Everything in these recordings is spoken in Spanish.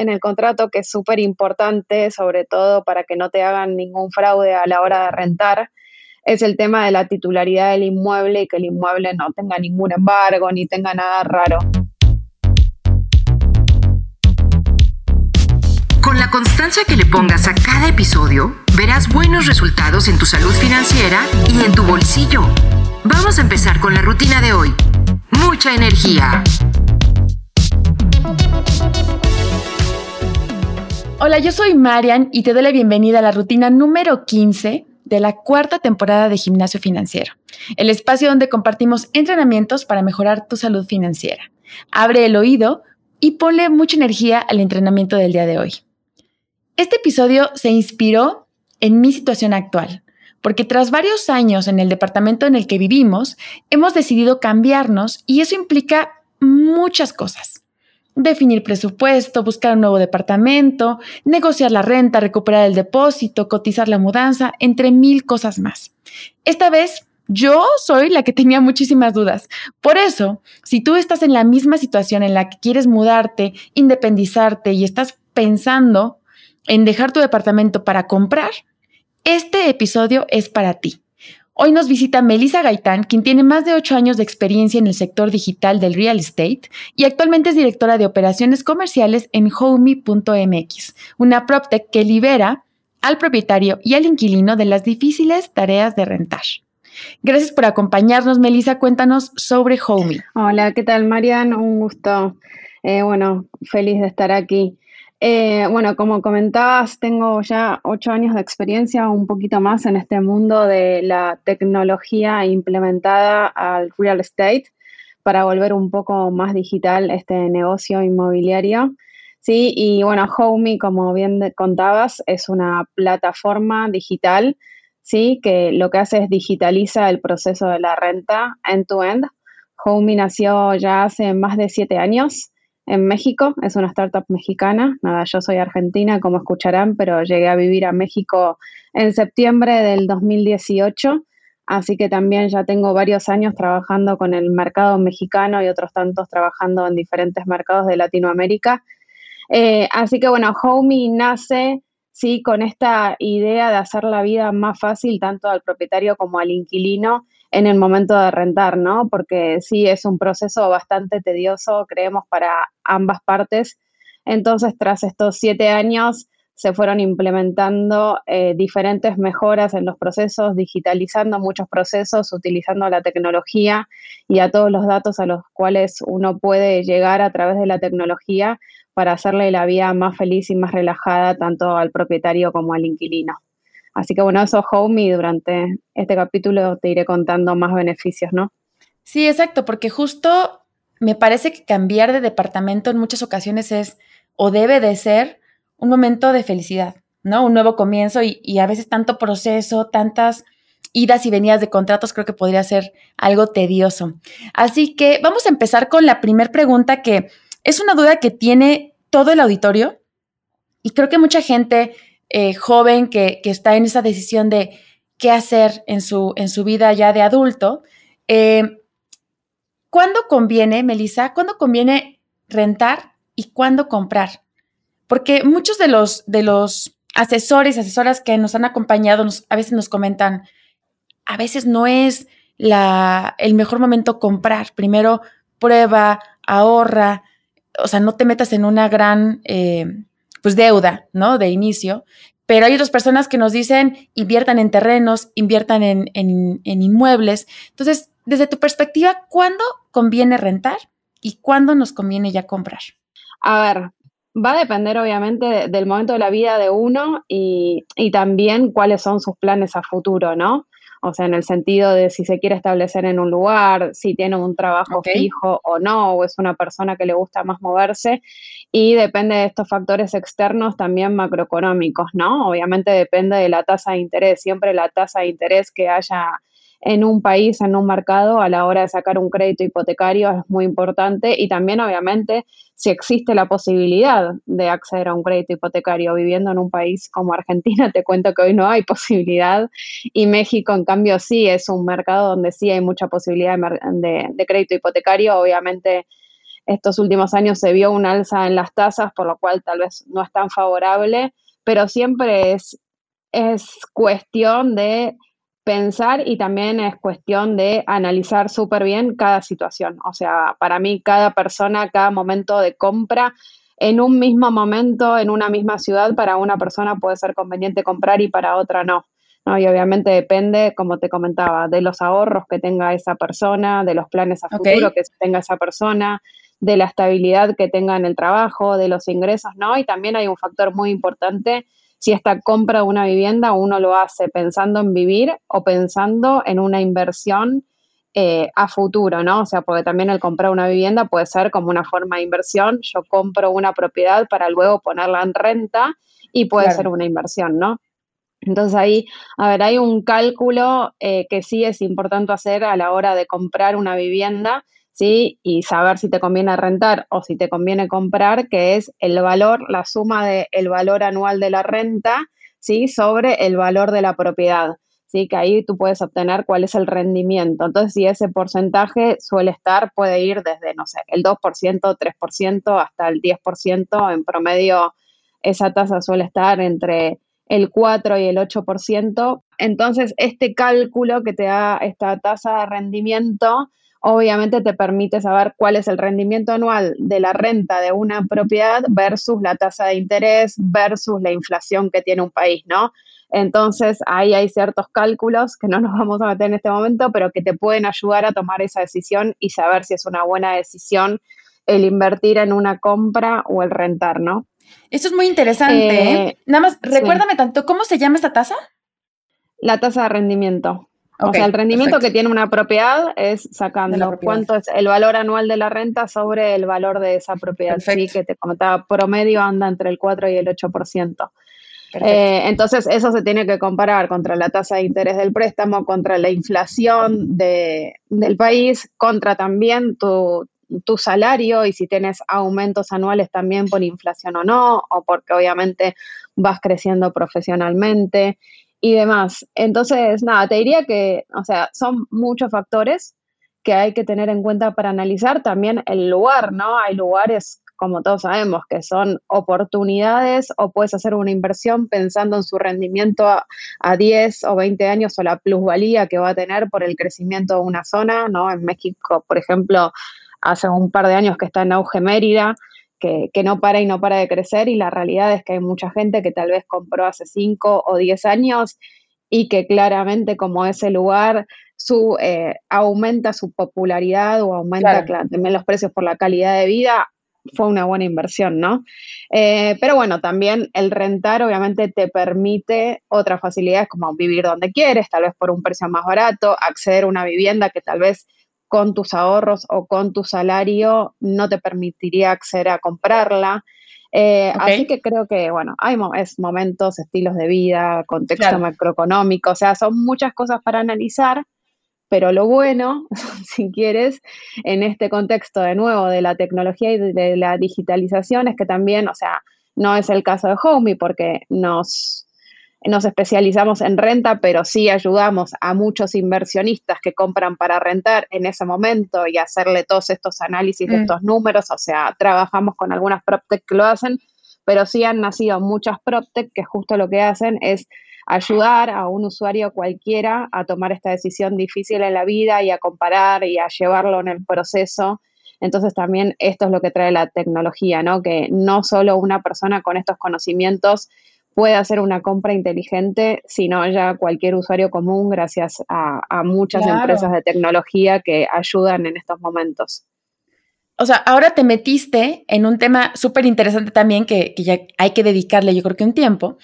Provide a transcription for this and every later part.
en el contrato que es súper importante, sobre todo para que no te hagan ningún fraude a la hora de rentar, es el tema de la titularidad del inmueble y que el inmueble no tenga ningún embargo ni tenga nada raro. Con la constancia que le pongas a cada episodio, verás buenos resultados en tu salud financiera y en tu bolsillo. Vamos a empezar con la rutina de hoy. Mucha energía. Hola, yo soy Marian y te doy la bienvenida a la rutina número 15 de la cuarta temporada de Gimnasio Financiero, el espacio donde compartimos entrenamientos para mejorar tu salud financiera. Abre el oído y ponle mucha energía al entrenamiento del día de hoy. Este episodio se inspiró en mi situación actual, porque tras varios años en el departamento en el que vivimos, hemos decidido cambiarnos y eso implica muchas cosas. Definir presupuesto, buscar un nuevo departamento, negociar la renta, recuperar el depósito, cotizar la mudanza, entre mil cosas más. Esta vez yo soy la que tenía muchísimas dudas. Por eso, si tú estás en la misma situación en la que quieres mudarte, independizarte y estás pensando en dejar tu departamento para comprar, este episodio es para ti. Hoy nos visita Melissa Gaitán, quien tiene más de ocho años de experiencia en el sector digital del real estate y actualmente es directora de operaciones comerciales en Homey.mx, una PropTech que libera al propietario y al inquilino de las difíciles tareas de rentar. Gracias por acompañarnos, Melissa. Cuéntanos sobre Homey. Hola, ¿qué tal, Marian? Un gusto. Eh, bueno, feliz de estar aquí. Eh, bueno, como comentabas, tengo ya ocho años de experiencia, un poquito más en este mundo de la tecnología implementada al real estate para volver un poco más digital este negocio inmobiliario. Sí, y bueno, Homey, como bien contabas, es una plataforma digital, sí, que lo que hace es digitaliza el proceso de la renta end-to-end. Homey nació ya hace más de siete años en México, es una startup mexicana. Nada, yo soy argentina, como escucharán, pero llegué a vivir a México en septiembre del 2018, así que también ya tengo varios años trabajando con el mercado mexicano y otros tantos trabajando en diferentes mercados de Latinoamérica. Eh, así que bueno, Homey nace sí con esta idea de hacer la vida más fácil tanto al propietario como al inquilino en el momento de rentar, ¿no? Porque sí es un proceso bastante tedioso, creemos, para ambas partes. Entonces, tras estos siete años, se fueron implementando eh, diferentes mejoras en los procesos, digitalizando muchos procesos, utilizando la tecnología y a todos los datos a los cuales uno puede llegar a través de la tecnología para hacerle la vida más feliz y más relajada tanto al propietario como al inquilino. Así que bueno, eso home y durante este capítulo te iré contando más beneficios, ¿no? Sí, exacto, porque justo me parece que cambiar de departamento en muchas ocasiones es o debe de ser un momento de felicidad, ¿no? Un nuevo comienzo y, y a veces tanto proceso, tantas idas y venidas de contratos creo que podría ser algo tedioso. Así que vamos a empezar con la primera pregunta que es una duda que tiene todo el auditorio y creo que mucha gente eh, joven que, está en esa decisión de qué hacer en su, en su vida ya de adulto, eh, ¿cuándo conviene, Melissa, cuándo conviene rentar y cuándo comprar? Porque muchos de los, de los asesores, asesoras que nos han acompañado, a veces nos comentan, a veces no es la, el mejor momento comprar. Primero prueba, ahorra, o sea, no te metas en una gran eh, pues deuda, ¿no? De inicio. Pero hay otras personas que nos dicen inviertan en terrenos, inviertan en, inmuebles. Entonces, desde tu perspectiva, ¿cuándo conviene rentar y cuándo nos conviene ya comprar? A ver, va a depender obviamente del momento de la vida de uno y, y, también cuáles son sus planes a futuro, ¿no? O sea, en el sentido de si se quiere establecer en un lugar, si tiene un trabajo fijo o no, o es una persona que le gusta más moverse. Y depende de estos factores externos también macroeconómicos, ¿no? Obviamente depende de la tasa de interés. Siempre la tasa de interés que haya en un país, en un mercado, a la hora de sacar un crédito hipotecario es muy importante y también obviamente si existe la posibilidad de acceder a un crédito hipotecario viviendo en un país como Argentina, te cuento que hoy no hay posibilidad y México en cambio sí es un mercado donde sí hay mucha posibilidad de, crédito hipotecario, obviamente estos últimos años se vio un alza en las tasas, por lo cual tal vez no es tan favorable, pero siempre es, es cuestión de pensar y también es cuestión de analizar súper bien cada situación. O sea, para mí cada persona, cada momento de compra, en un mismo momento, en una misma ciudad, para una persona puede ser conveniente comprar y para otra no. Y obviamente depende, como te comentaba, de los ahorros que tenga esa persona, de los planes a futuro que tenga esa persona, de la estabilidad que tenga en el trabajo, de los ingresos, ¿no? Y también hay un factor muy importante si esta compra de una vivienda uno lo hace pensando en vivir o pensando en una inversión eh, a futuro, ¿no? O sea, porque también el comprar una vivienda puede ser como una forma de inversión. Yo compro una propiedad para luego ponerla en renta y puede ser una inversión, ¿no? Entonces ahí, a ver, hay un cálculo eh, que sí es importante hacer a la hora de comprar una vivienda ¿sí? Y saber si te conviene rentar o si te conviene comprar, que es el valor, la suma del valor anual de la renta, ¿sí? Sobre el valor de la propiedad. ¿sí? que ahí tú puedes obtener cuál es el rendimiento. Entonces, si ese porcentaje suele estar, puede ir desde, no sé, el 2%, 3% hasta el 10%. En promedio, esa tasa suele estar entre el 4 y el 8%. Entonces, este cálculo que te da esta tasa de rendimiento obviamente te permite saber cuál es el rendimiento anual de la renta de una propiedad versus la tasa de interés versus la inflación que tiene un país, ¿no? Entonces, ahí hay ciertos cálculos que no nos vamos a meter en este momento, pero que te pueden ayudar a tomar esa decisión y saber si es una buena decisión el invertir en una compra o el rentar, ¿no? Esto es muy interesante. ¿eh? ¿eh? Nada más, recuérdame tanto, ¿cómo se llama esta tasa? La tasa de rendimiento o sea, el rendimiento que tiene una propiedad es sacando cuánto es el valor anual de la renta sobre el valor de esa propiedad. Sí, que te comentaba, promedio anda entre el 4 y el 8%. Eh, entonces, eso se tiene que comparar contra la tasa de interés del préstamo, contra la inflación de, del país, contra también tu, tu salario y si tienes aumentos anuales también por inflación o no, o porque obviamente vas creciendo profesionalmente y demás. Entonces, nada, te diría que, o sea, son muchos factores que hay que tener en cuenta para analizar también el lugar, ¿no? Hay lugares, como todos sabemos, que son oportunidades o puedes hacer una inversión pensando en su rendimiento a, 10 o 20 años o la plusvalía que va a tener por el crecimiento de una zona, ¿no? En México, por ejemplo, hace un par de años que está en auge Mérida, que, no para y no para de crecer y la realidad es que hay mucha gente que tal vez compró hace 5 o 10 años y que claramente como ese lugar su, eh, aumenta su popularidad o aumenta también los precios por la calidad de vida, fue una buena inversión, ¿no? Eh, pero bueno, también el rentar obviamente te permite otras facilidades como vivir donde quieres, tal vez por un precio más barato, acceder a una vivienda que tal vez con tus ahorros o con tu salario no te permitiría acceder a comprarla. Eh, así que creo que, bueno, hay es momentos, estilos de vida, contexto macroeconómico, o sea, son muchas cosas para analizar, pero lo bueno, si quieres, en este contexto de nuevo de la tecnología y de la digitalización es que también, o sea, no es el caso de Homey porque nos nos especializamos en renta, pero sí ayudamos a muchos inversionistas que compran para rentar en ese momento y hacerle todos estos análisis de mm. estos números. O sea, trabajamos con algunas PropTech que lo hacen, pero sí han nacido muchas PropTech que justo lo que hacen es ayudar a un usuario cualquiera a tomar esta decisión difícil en la vida y a comparar y a llevarlo en el proceso. Entonces también esto es lo que trae la tecnología, ¿no? Que no solo una persona con estos conocimientos puede hacer una compra inteligente, sino ya cualquier usuario común gracias a, muchas empresas de tecnología que ayudan en estos momentos. O sea, ahora te metiste en un tema súper interesante también que, que, ya hay que dedicarle yo creo que un tiempo,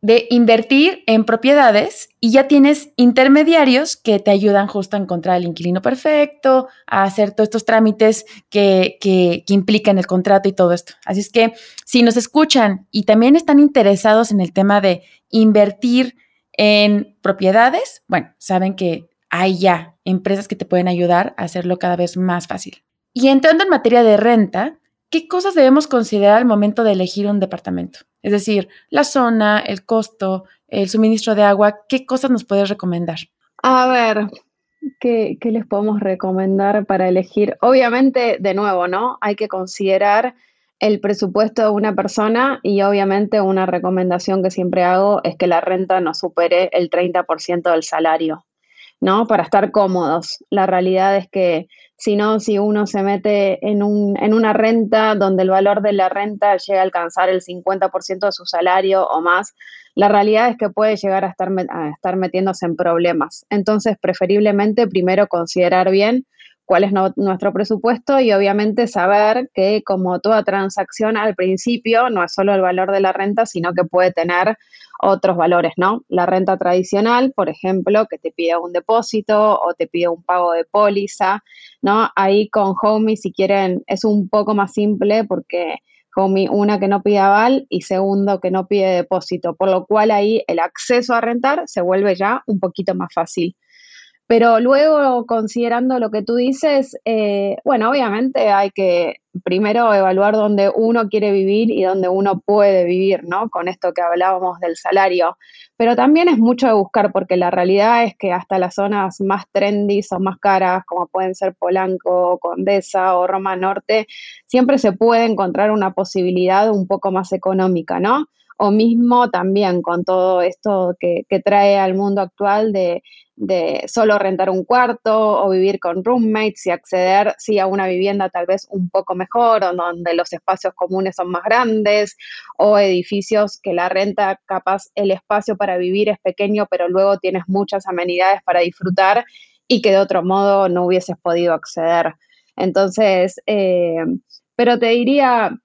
de invertir en propiedades y ya tienes intermediarios que te ayudan justo a encontrar el inquilino perfecto, a hacer todos estos trámites que, que, implican el contrato y todo esto. Así es que si nos escuchan y también están interesados en el tema de invertir en propiedades, bueno, saben que hay ya empresas que te pueden ayudar a hacerlo cada vez más fácil. Y entrando en materia de renta, ¿qué cosas debemos considerar al momento de elegir un departamento? Es decir, la zona, el costo, el suministro de agua, ¿qué cosas nos puedes recomendar? A ver, ¿qué, ¿qué, les podemos recomendar para elegir? Obviamente, de nuevo, ¿no? Hay que considerar el presupuesto de una persona y obviamente una recomendación que siempre hago es que la renta no supere el 30% del salario, ¿no? Para estar cómodos. La realidad es que si no, si uno se mete en, un, en una renta donde el valor de la renta llega a alcanzar el 50% de su salario o más, la realidad es que puede llegar a estar, a estar metiéndose en problemas. Entonces, preferiblemente primero considerar bien cuál es nuestro presupuesto y obviamente saber que como toda transacción al principio no es solo el valor de la renta, sino que puede tener otros valores, ¿no? La renta tradicional, por ejemplo, que te pide un depósito o te pide un pago de póliza, ¿no? Ahí con Homey, si quieren, es un poco más simple porque Homey, una que no pide aval y segundo que no pide depósito, por lo cual ahí el acceso a rentar se vuelve ya un poquito más fácil. Pero luego, considerando lo que tú dices, eh, bueno, obviamente hay que primero evaluar dónde uno quiere vivir y dónde uno puede vivir, ¿no? Con esto que hablábamos del salario. Pero también es mucho de buscar, porque la realidad es que hasta las zonas más trendy o más caras, como pueden ser Polanco, Condesa o Roma Norte, siempre se puede encontrar una posibilidad un poco más económica, ¿no? O mismo también con todo esto que, trae al mundo actual de, solo rentar un cuarto o vivir con roommates y acceder sí a una vivienda tal vez un poco mejor o donde los espacios comunes son más grandes o edificios que la renta capaz el espacio para vivir es pequeño pero luego tienes muchas amenidades para disfrutar y que de otro modo no hubieses podido acceder. Entonces, eh, pero te diría,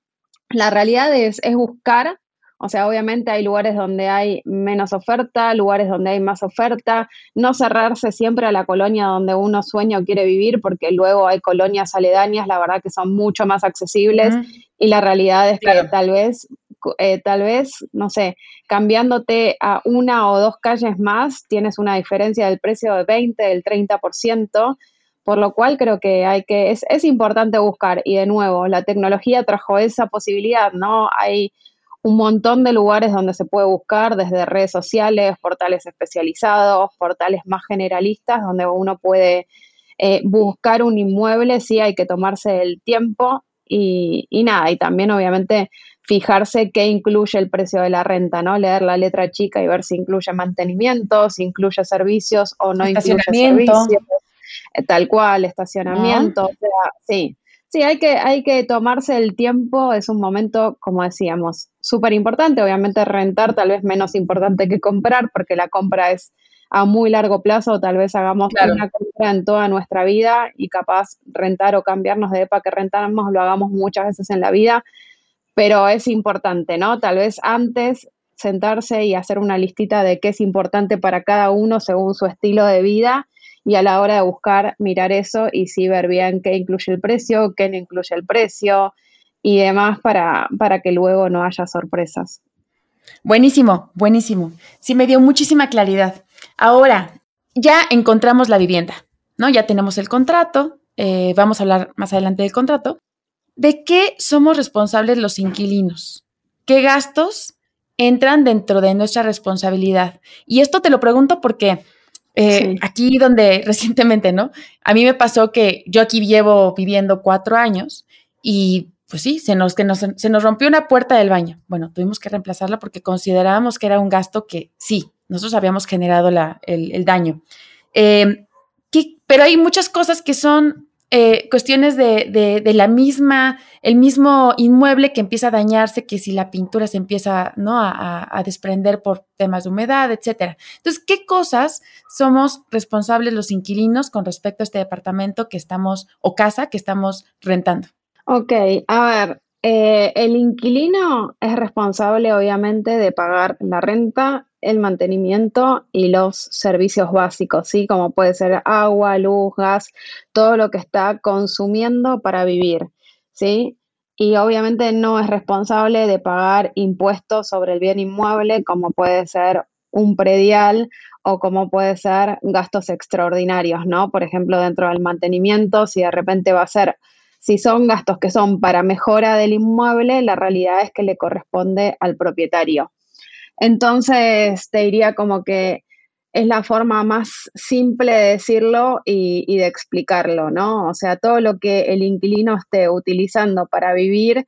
la realidad es, es buscar o sea, obviamente hay lugares donde hay menos oferta, lugares donde hay más oferta, no cerrarse siempre a la colonia donde uno sueña o quiere vivir, porque luego hay colonias aledañas, la verdad que son mucho más accesibles. Y la realidad es que tal vez, eh, tal vez, no sé, cambiándote a una o dos calles más, tienes una diferencia del precio de 20, del 30%. Por lo cual creo que hay que, es, es importante buscar, y de nuevo, la tecnología trajo esa posibilidad, ¿no? Hay un montón de lugares donde se puede buscar, desde redes sociales, portales especializados, portales más generalistas, donde uno puede eh, buscar un inmueble, sí hay que tomarse el tiempo y, nada, y también obviamente fijarse qué incluye el precio de la renta, ¿no? Leer la letra chica y ver si incluye mantenimiento, si incluye servicios o no incluye servicios, eh, tal cual, estacionamiento, o sea, sí, Sí, hay que, hay que tomarse el tiempo, es un momento, como decíamos, súper importante. Obviamente rentar tal vez menos importante que comprar, porque la compra es a muy largo plazo, tal vez hagamos una compra en toda nuestra vida y capaz rentar o cambiarnos de EPA que rentamos lo hagamos muchas veces en la vida, pero es importante, ¿no? Tal vez antes sentarse y hacer una listita de qué es importante para cada uno según su estilo de vida y a la hora de buscar, mirar eso y sí ver bien qué incluye el precio, qué no incluye el precio y demás para, para que luego no haya sorpresas. Buenísimo, buenísimo. Sí, me dio muchísima claridad. Ahora, ya encontramos la vivienda, ¿no? Ya tenemos el contrato, eh, vamos a hablar más adelante del contrato. ¿De qué somos responsables los inquilinos? ¿Qué gastos entran dentro de nuestra responsabilidad? Y esto te lo pregunto porque eh, aquí donde recientemente, ¿no? A mí me pasó que yo aquí llevo viviendo cuatro años y pues sí, se nos, que se nos rompió una puerta del baño. Bueno, tuvimos que reemplazarla porque considerábamos que era un gasto que sí, nosotros habíamos generado la, el, daño. Eh, pero hay muchas cosas que son eh, cuestiones de, la misma, el mismo inmueble que empieza a dañarse, que si la pintura se empieza ¿no? a, desprender por temas de humedad, etcétera. Entonces, ¿qué cosas somos responsables los inquilinos con respecto a este departamento que estamos, o casa que estamos rentando? Ok, a ver, eh, el inquilino es responsable obviamente de pagar la renta el mantenimiento y los servicios básicos, ¿sí? Como puede ser agua, luz, gas, todo lo que está consumiendo para vivir, ¿sí? Y obviamente no es responsable de pagar impuestos sobre el bien inmueble, como puede ser un predial o como puede ser gastos extraordinarios, ¿no? Por ejemplo, dentro del mantenimiento, si de repente va a ser, si son gastos que son para mejora del inmueble, la realidad es que le corresponde al propietario. Entonces, te diría como que es la forma más simple de decirlo y, de explicarlo, ¿no? O sea, todo lo que el inquilino esté utilizando para vivir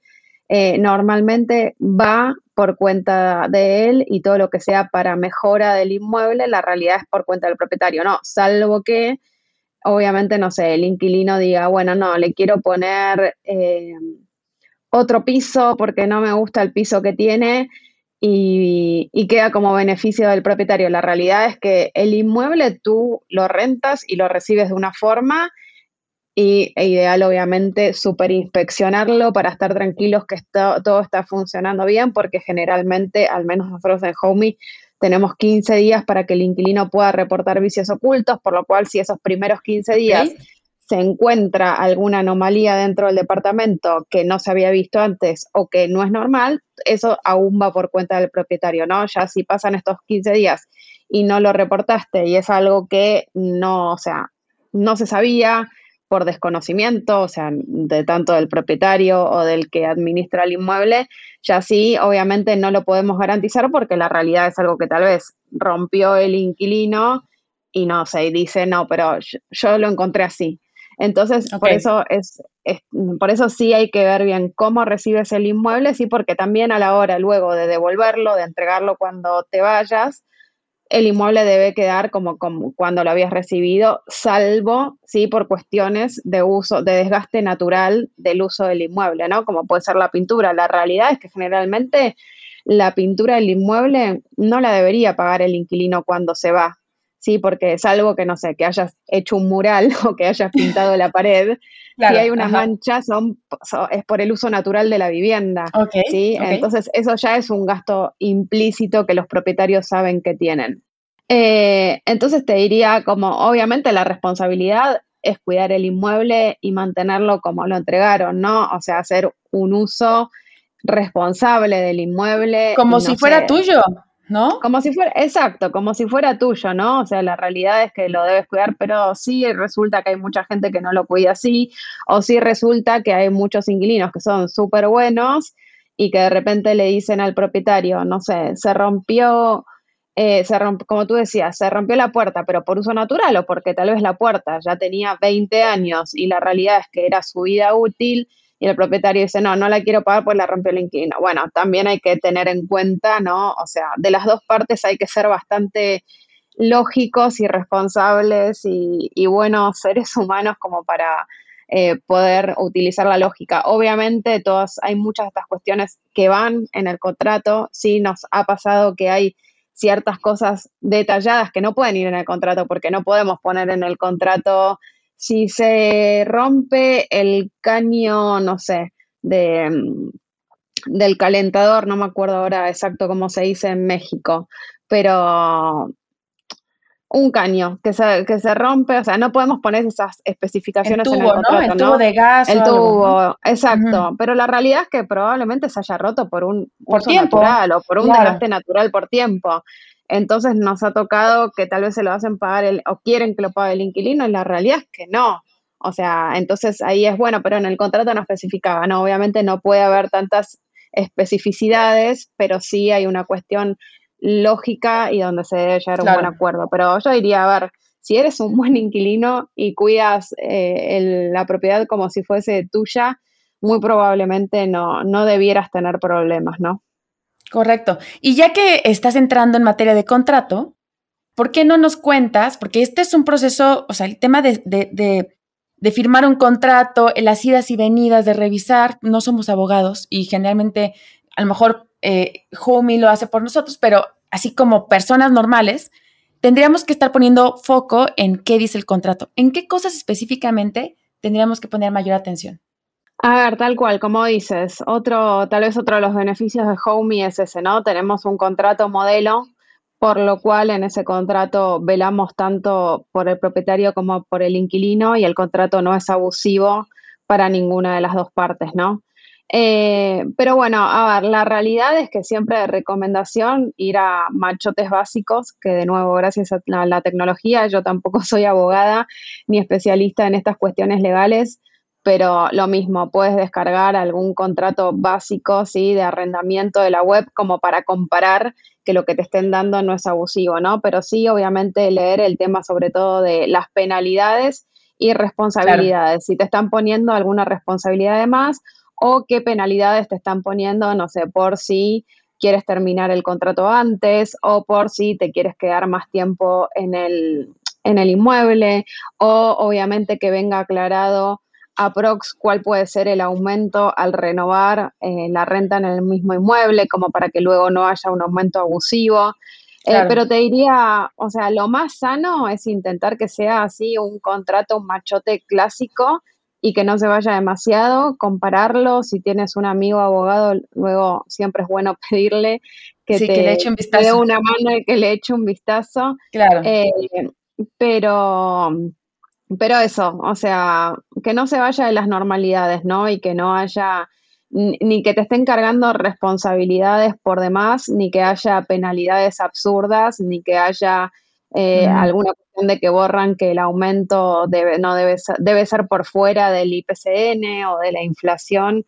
eh, normalmente va por cuenta de él y todo lo que sea para mejora del inmueble, la realidad es por cuenta del propietario, ¿no? Salvo que, obviamente, no sé, el inquilino diga, bueno, no, le quiero poner eh, otro piso porque no me gusta el piso que tiene y, queda como beneficio del propietario. La realidad es que el inmueble tú lo rentas y lo recibes de una forma y e ideal obviamente super inspeccionarlo para estar tranquilos que todo está funcionando bien porque generalmente, al menos nosotros en Homey, tenemos 15 días para que el inquilino pueda reportar vicios ocultos, por lo cual si esos primeros 15 días se encuentra alguna anomalía dentro del departamento que no se había visto antes o que no es normal, eso aún va por cuenta del propietario, ¿no? Ya si pasan estos 15 días y no lo reportaste y es algo que no, o sea, no se sabía por desconocimiento, o sea, de tanto del propietario o del que administra el inmueble, ya sí, obviamente no lo podemos garantizar porque la realidad es algo que tal vez rompió el inquilino y no sé, y dice, no, pero yo lo encontré así. Entonces, por eso es, por eso sí hay que ver bien cómo recibes el inmueble, sí, porque también a la hora luego de devolverlo, de entregarlo cuando te vayas, el inmueble debe quedar como, como cuando lo habías recibido, salvo, sí, por cuestiones de uso, de desgaste natural del uso del inmueble, ¿no? Como puede ser la pintura. La realidad es que generalmente la pintura del inmueble no la debería pagar el inquilino cuando se va, ¿sí? Porque es algo que, no sé, que hayas hecho un mural o que hayas pintado la pared, si hay una mancha son, es por el uso natural de la vivienda, ¿sí? Entonces eso ya es un gasto implícito que los propietarios saben que tienen. Eh, entonces te diría como, obviamente la responsabilidad es cuidar el inmueble y mantenerlo como lo entregaron, ¿no? O sea, hacer un uso responsable del inmueble. Como si fuera tuyo. ¿No? Como si fuera, exacto, como si fuera tuyo, ¿no? O sea, la realidad es que lo debes cuidar, pero sí resulta que hay mucha gente que no lo cuida así, o sí resulta que hay muchos inquilinos que son súper buenos y que de repente le dicen al propietario, no sé, se rompió, eh, se como tú decías, se rompió la puerta, pero por uso natural o porque tal vez la puerta ya tenía 20 años y la realidad es que era su vida útil y el propietario dice, no, no la quiero pagar pues la rompió el inquilino. Bueno, también hay que tener en cuenta, ¿no? O sea, de las dos partes hay que ser bastante lógicos y responsables y, buenos seres humanos como para eh, poder utilizar la lógica. Obviamente, todas, hay muchas de estas cuestiones que van en el contrato. Sí, nos ha pasado que hay ciertas cosas detalladas que no pueden ir en el contrato porque no podemos poner en el contrato si se rompe el caño, no sé, de, mm, del calentador, no me acuerdo ahora exacto cómo se dice en México, pero un caño que se, que se rompe, o sea, no podemos poner esas especificaciones en el contrato, El tubo de gas. El tubo, exacto. Pero la realidad es que probablemente se haya roto por un por tiempo. natural o por un desgaste natural por tiempo. Entonces nos ha tocado que tal vez se lo hacen pagar el, o quieren que lo pague el inquilino y la realidad es que no. O sea, entonces ahí es bueno, pero en el contrato no especificaba, no, obviamente no puede haber tantas especificidades, pero sí hay una cuestión lógica y donde se debe llegar a un buen acuerdo. Pero yo diría, a ver, si eres un buen inquilino y cuidas eh, la propiedad como si fuese tuya, muy probablemente no, no debieras tener problemas, ¿no? Correcto. Y ya que estás entrando en materia de contrato, ¿por qué no nos cuentas? Porque este es un proceso, o sea, el tema de, de, firmar un contrato, las idas y venidas, de revisar, no somos abogados y generalmente a lo mejor eh, lo hace por nosotros, pero así como personas normales, tendríamos que estar poniendo foco en qué dice el contrato, en qué cosas específicamente tendríamos que poner mayor atención. A ver, tal cual, como dices, otro, tal vez otro de los beneficios de Homey es ese, ¿no? Tenemos un contrato modelo, por lo cual en ese contrato velamos tanto por el propietario como por el inquilino y el contrato no es abusivo para ninguna de las dos partes, ¿no? Eh, pero bueno, a ver, la realidad es que siempre de recomendación ir a machotes básicos, que de nuevo, gracias a la tecnología, yo tampoco soy abogada ni especialista en estas cuestiones legales, pero lo mismo, puedes descargar algún contrato básico, ¿sí? De arrendamiento de la web como para comparar que lo que te estén dando no es abusivo, ¿no? Pero sí, obviamente, leer el tema sobre todo de las penalidades y responsabilidades. Si te están poniendo alguna responsabilidad de más o qué penalidades te están poniendo, no sé, por si quieres terminar el contrato antes o por si te quieres quedar más tiempo en el, en el inmueble o obviamente que venga aclarado aprox cuál puede ser el aumento al renovar eh, la renta en el mismo inmueble, como para que luego no haya un aumento abusivo. Eh, pero te diría, o sea, lo más sano es intentar que sea así un contrato, un machote clásico y que no se vaya demasiado, compararlo, si tienes un amigo abogado, luego siempre es bueno pedirle que te le eche un vistazo. dé una mano y que le eche un vistazo. Claro. Eh, pero pero eso, o sea, que no se vaya de las normalidades, ¿no? Y que no haya ni que te estén cargando responsabilidades por demás, ni que haya penalidades absurdas, ni que haya eh, alguna cuestión de que borran que el aumento debe, no debe ser, debe ser por fuera del IPCN o de la inflación.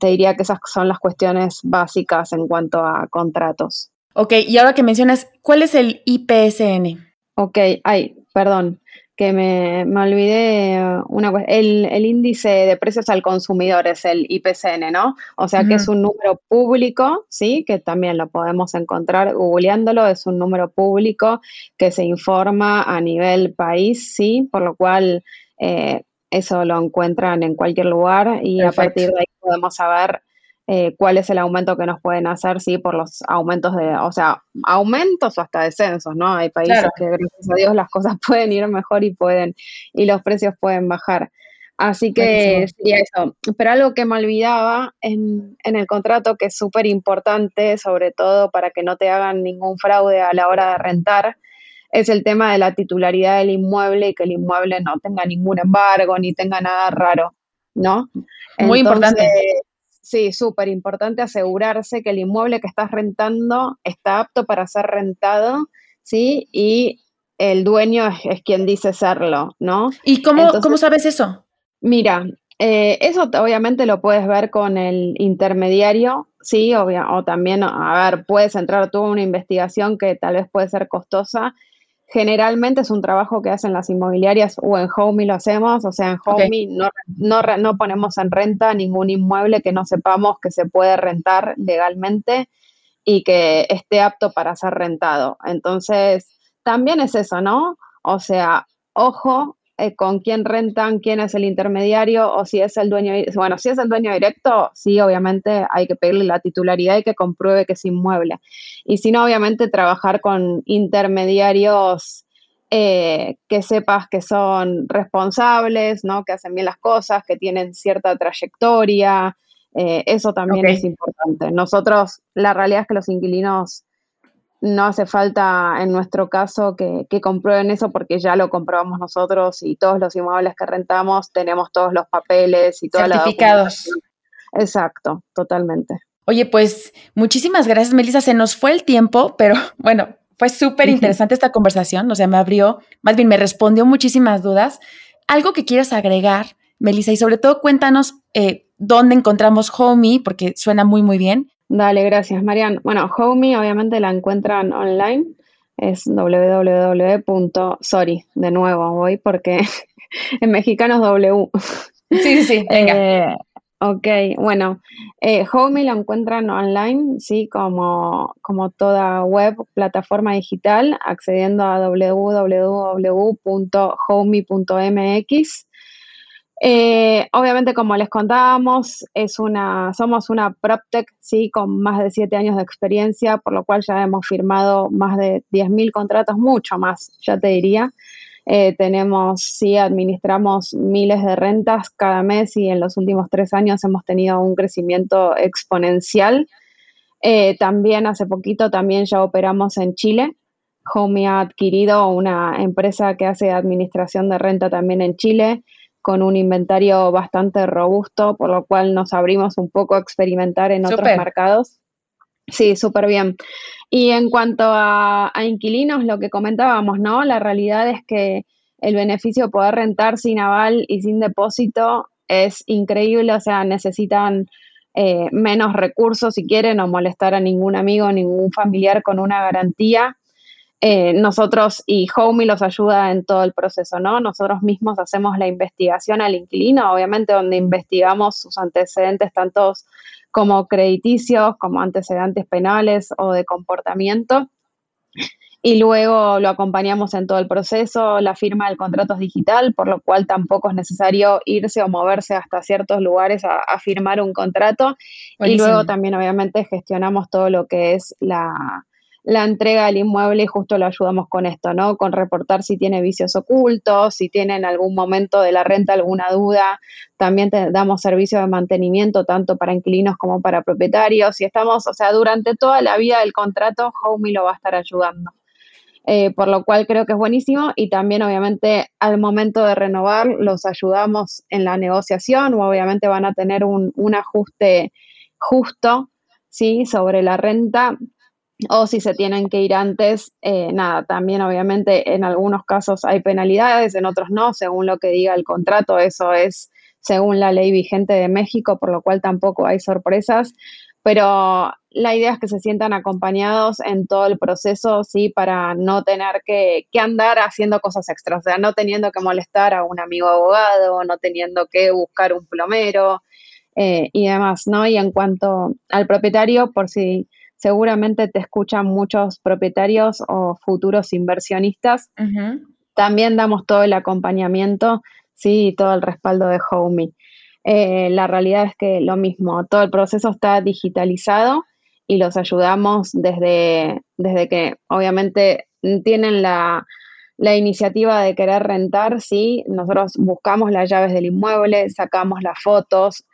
Te diría que esas son las cuestiones básicas en cuanto a contratos. Ok, y ahora que mencionas, ¿cuál es el IPSN? Ok, ay, perdón que me, me olvidé uh, una el, el índice de precios al consumidor es el IPCN, ¿no? O sea que es un número público, ¿sí? Que también lo podemos encontrar googleándolo, es un número público que se informa a nivel país, ¿sí? Por lo cual eh, eso lo encuentran en cualquier lugar y a partir de ahí podemos saber eh, cuál es el aumento que nos pueden hacer, sí, por los aumentos de, o sea, aumentos o hasta descensos, ¿no? Hay países que gracias a Dios las cosas pueden ir mejor y pueden, y los precios pueden bajar. Así que sería eso. Pero algo que me olvidaba en, en el contrato, que es súper importante, sobre todo para que no te hagan ningún fraude a la hora de rentar, es el tema de la titularidad del inmueble y que el inmueble no tenga ningún embargo ni tenga nada raro, ¿no? Muy importante Sí, súper importante asegurarse que el inmueble que estás rentando está apto para ser rentado, ¿sí? Y el dueño es, quien dice serlo, ¿no? ¿Y cómo, ¿cómo sabes eso? Mira, eh, eso obviamente lo puedes ver con el intermediario, sí, o también, a ver, puedes entrar tú a una investigación que tal vez puede ser costosa Generalmente es un trabajo que hacen las inmobiliarias o en Homey lo hacemos, o sea, en Homey no, no, ponemos en renta ningún inmueble que no sepamos que se puede rentar legalmente y que esté apto para ser rentado. Entonces, también es eso, ¿no? O sea, ojo eh, con quién rentan, quién es el intermediario o si es el dueño, bueno, si es el dueño directo, sí, obviamente hay que pedirle la titularidad y que compruebe que es inmueble. Y si no, obviamente trabajar con intermediarios eh, que sepas que son responsables, ¿no? Que hacen bien las cosas, que tienen cierta trayectoria. Eh, eso también es importante. Nosotros, la realidad es que los inquilinos no hace falta en nuestro caso que, comprueben eso porque ya lo comprobamos nosotros y todos los inmuebles que rentamos tenemos todos los papeles y todos Certificados. Exacto, totalmente. Oye, pues muchísimas gracias, Melissa. Se nos fue el tiempo, pero bueno, fue súper interesante esta conversación. O sea, me abrió, más bien me respondió muchísimas dudas. Algo que quieras agregar, Melissa, y sobre todo cuéntanos eh, dónde encontramos Homey, porque suena muy, muy bien. Dale, gracias, Marian. Bueno, Homey obviamente la encuentran online. Es www.sorry, de nuevo voy porque en mexicano es W. Sí, sí, venga. Eh, ok, bueno, eh, Homey la encuentran online, sí, como, como toda web, plataforma digital, accediendo a www.homey.mx. Eh, obviamente, como les contábamos, es una, somos una PropTech, sí, con más de siete años de experiencia, por lo cual ya hemos firmado más de 10.000 contratos, mucho más, ya te diría. Eh, tenemos, sí, administramos miles de rentas cada mes y en los últimos tres años hemos tenido un crecimiento exponencial. Eh, también hace poquito también ya operamos en Chile. Homey ha adquirido una empresa que hace administración de renta también en Chile con un inventario bastante robusto, por lo cual nos abrimos un poco a experimentar en otros mercados. Sí, súper bien. Y en cuanto a, inquilinos, lo que comentábamos, ¿no? La realidad es que el beneficio de poder rentar sin aval y sin depósito es increíble, o sea, necesitan eh, menos recursos si quieren o molestar a ningún amigo, ningún familiar con una garantía. Eh, nosotros y Homey los ayuda en todo el proceso, ¿no? Nosotros mismos hacemos la investigación al inquilino, obviamente donde investigamos sus antecedentes, tantos como crediticios, como antecedentes penales o de comportamiento. Y luego lo acompañamos en todo el proceso, la firma del contrato es digital, por lo cual tampoco es necesario irse o moverse hasta ciertos lugares a, firmar un contrato. Y luego también obviamente gestionamos todo lo que es la, la entrega del inmueble y justo lo ayudamos con esto, ¿no? Con reportar si tiene vicios ocultos, si tiene en algún momento de la renta alguna duda. También te damos servicio de mantenimiento tanto para inquilinos como para propietarios. Y estamos, o sea, durante toda la vida del contrato, Homey lo va a estar ayudando. Eh, por lo cual creo que es buenísimo y también obviamente al momento de renovar los ayudamos en la negociación o obviamente van a tener un, un ajuste justo ¿sí? sobre la renta o si se tienen que ir antes, eh, nada, también obviamente en algunos casos hay penalidades, en otros no, según lo que diga el contrato, eso es según la ley vigente de México, por lo cual tampoco hay sorpresas, pero la idea es que se sientan acompañados en todo el proceso, sí, para no tener que, andar haciendo cosas extras, o sea, no teniendo que molestar a un amigo abogado, no teniendo que buscar un plomero eh, y demás, ¿no? Y en cuanto al propietario, por si seguramente te escuchan muchos propietarios o futuros inversionistas. También damos todo el acompañamiento, sí, y todo el respaldo de Homey. Eh, la realidad es que lo mismo, todo el proceso está digitalizado y los ayudamos desde, desde que obviamente tienen la, la iniciativa de querer rentar, sí, nosotros buscamos las llaves del inmueble, sacamos las fotos,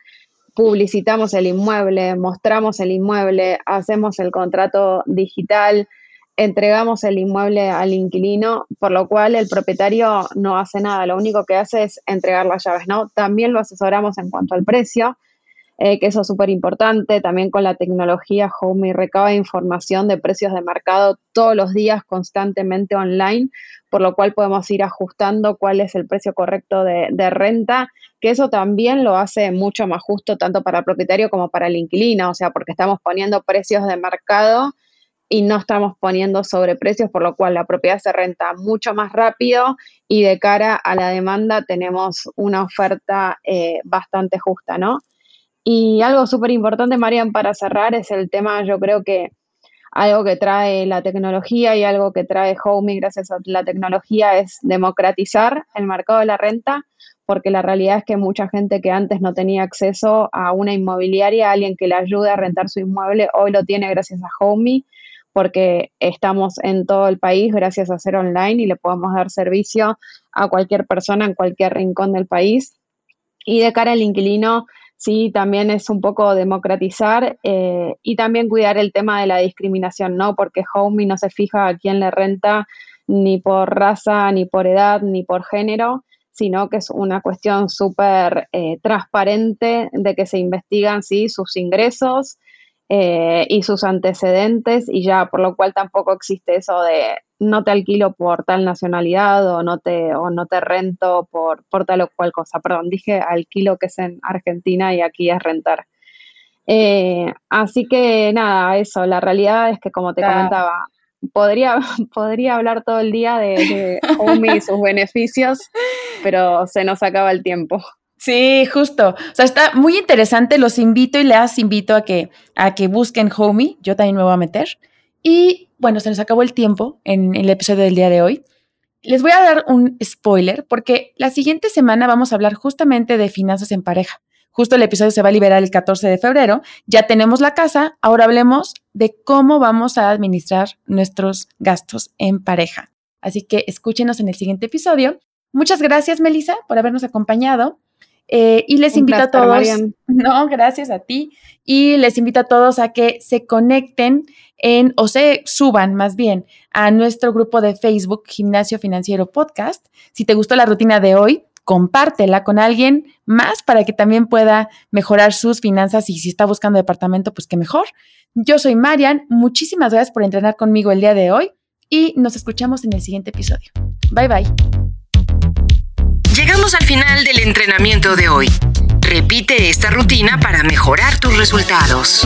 publicitamos el inmueble, mostramos el inmueble, hacemos el contrato digital, entregamos el inmueble al inquilino, por lo cual el propietario no hace nada, lo único que hace es entregar las llaves, ¿no? También lo asesoramos en cuanto al precio, eh, que eso es súper importante, también con la tecnología Home recaba información de precios de mercado todos los días constantemente online, por lo cual podemos ir ajustando cuál es el precio correcto de, de renta que eso también lo hace mucho más justo tanto para el propietario como para el inquilino, o sea, porque estamos poniendo precios de mercado y no estamos poniendo sobreprecios, por lo cual la propiedad se renta mucho más rápido y de cara a la demanda tenemos una oferta eh, bastante justa, ¿no? Y algo súper importante, Marian, para cerrar, es el tema, yo creo que algo que trae la tecnología y algo que trae Homey gracias a la tecnología es democratizar el mercado de la renta porque la realidad es que mucha gente que antes no tenía acceso a una inmobiliaria, alguien que le ayude a rentar su inmueble, hoy lo tiene gracias a Homey, porque estamos en todo el país gracias a ser online y le podemos dar servicio a cualquier persona en cualquier rincón del país. Y de cara al inquilino, sí, también es un poco democratizar eh, y también cuidar el tema de la discriminación, ¿no? Porque Homey no se fija a quién le renta ni por raza, ni por edad, ni por género, sino que es una cuestión súper eh, transparente de que se investigan ¿sí? sus ingresos eh, y sus antecedentes y ya, por lo cual tampoco existe eso de no te alquilo por tal nacionalidad o no te, o no te rento por, por tal o cual cosa. Perdón, dije alquilo que es en Argentina y aquí es rentar. Eh, así que nada, eso, la realidad es que como te comentaba, podría, podría hablar todo el día de, de y sus beneficios, pero se nos acaba el tiempo. Sí, justo. O sea, está muy interesante. Los invito y les invito a que, a que busquen Homey. Yo también me voy a meter. Y bueno, se nos acabó el tiempo en, en el episodio del día de hoy. Les voy a dar un spoiler porque la siguiente semana vamos a hablar justamente de finanzas en pareja. Justo el episodio se va a liberar el 14 de febrero. Ya tenemos la casa. Ahora hablemos de cómo vamos a administrar nuestros gastos en pareja. Así que escúchenos en el siguiente episodio. Muchas gracias, Melissa, por habernos acompañado. Eh, y les invito a todos. No, gracias a ti. Y les invito a todos a que se conecten en, o se suban más bien, a nuestro grupo de Facebook, Gimnasio Financiero Podcast. Si te gustó la rutina de hoy, compártela con alguien más para que también pueda mejorar sus finanzas y si está buscando departamento, pues que mejor. Yo soy Marian, muchísimas gracias por entrenar conmigo el día de hoy y nos escuchamos en el siguiente episodio. Bye bye. Llegamos al final del entrenamiento de hoy. Repite esta rutina para mejorar tus resultados.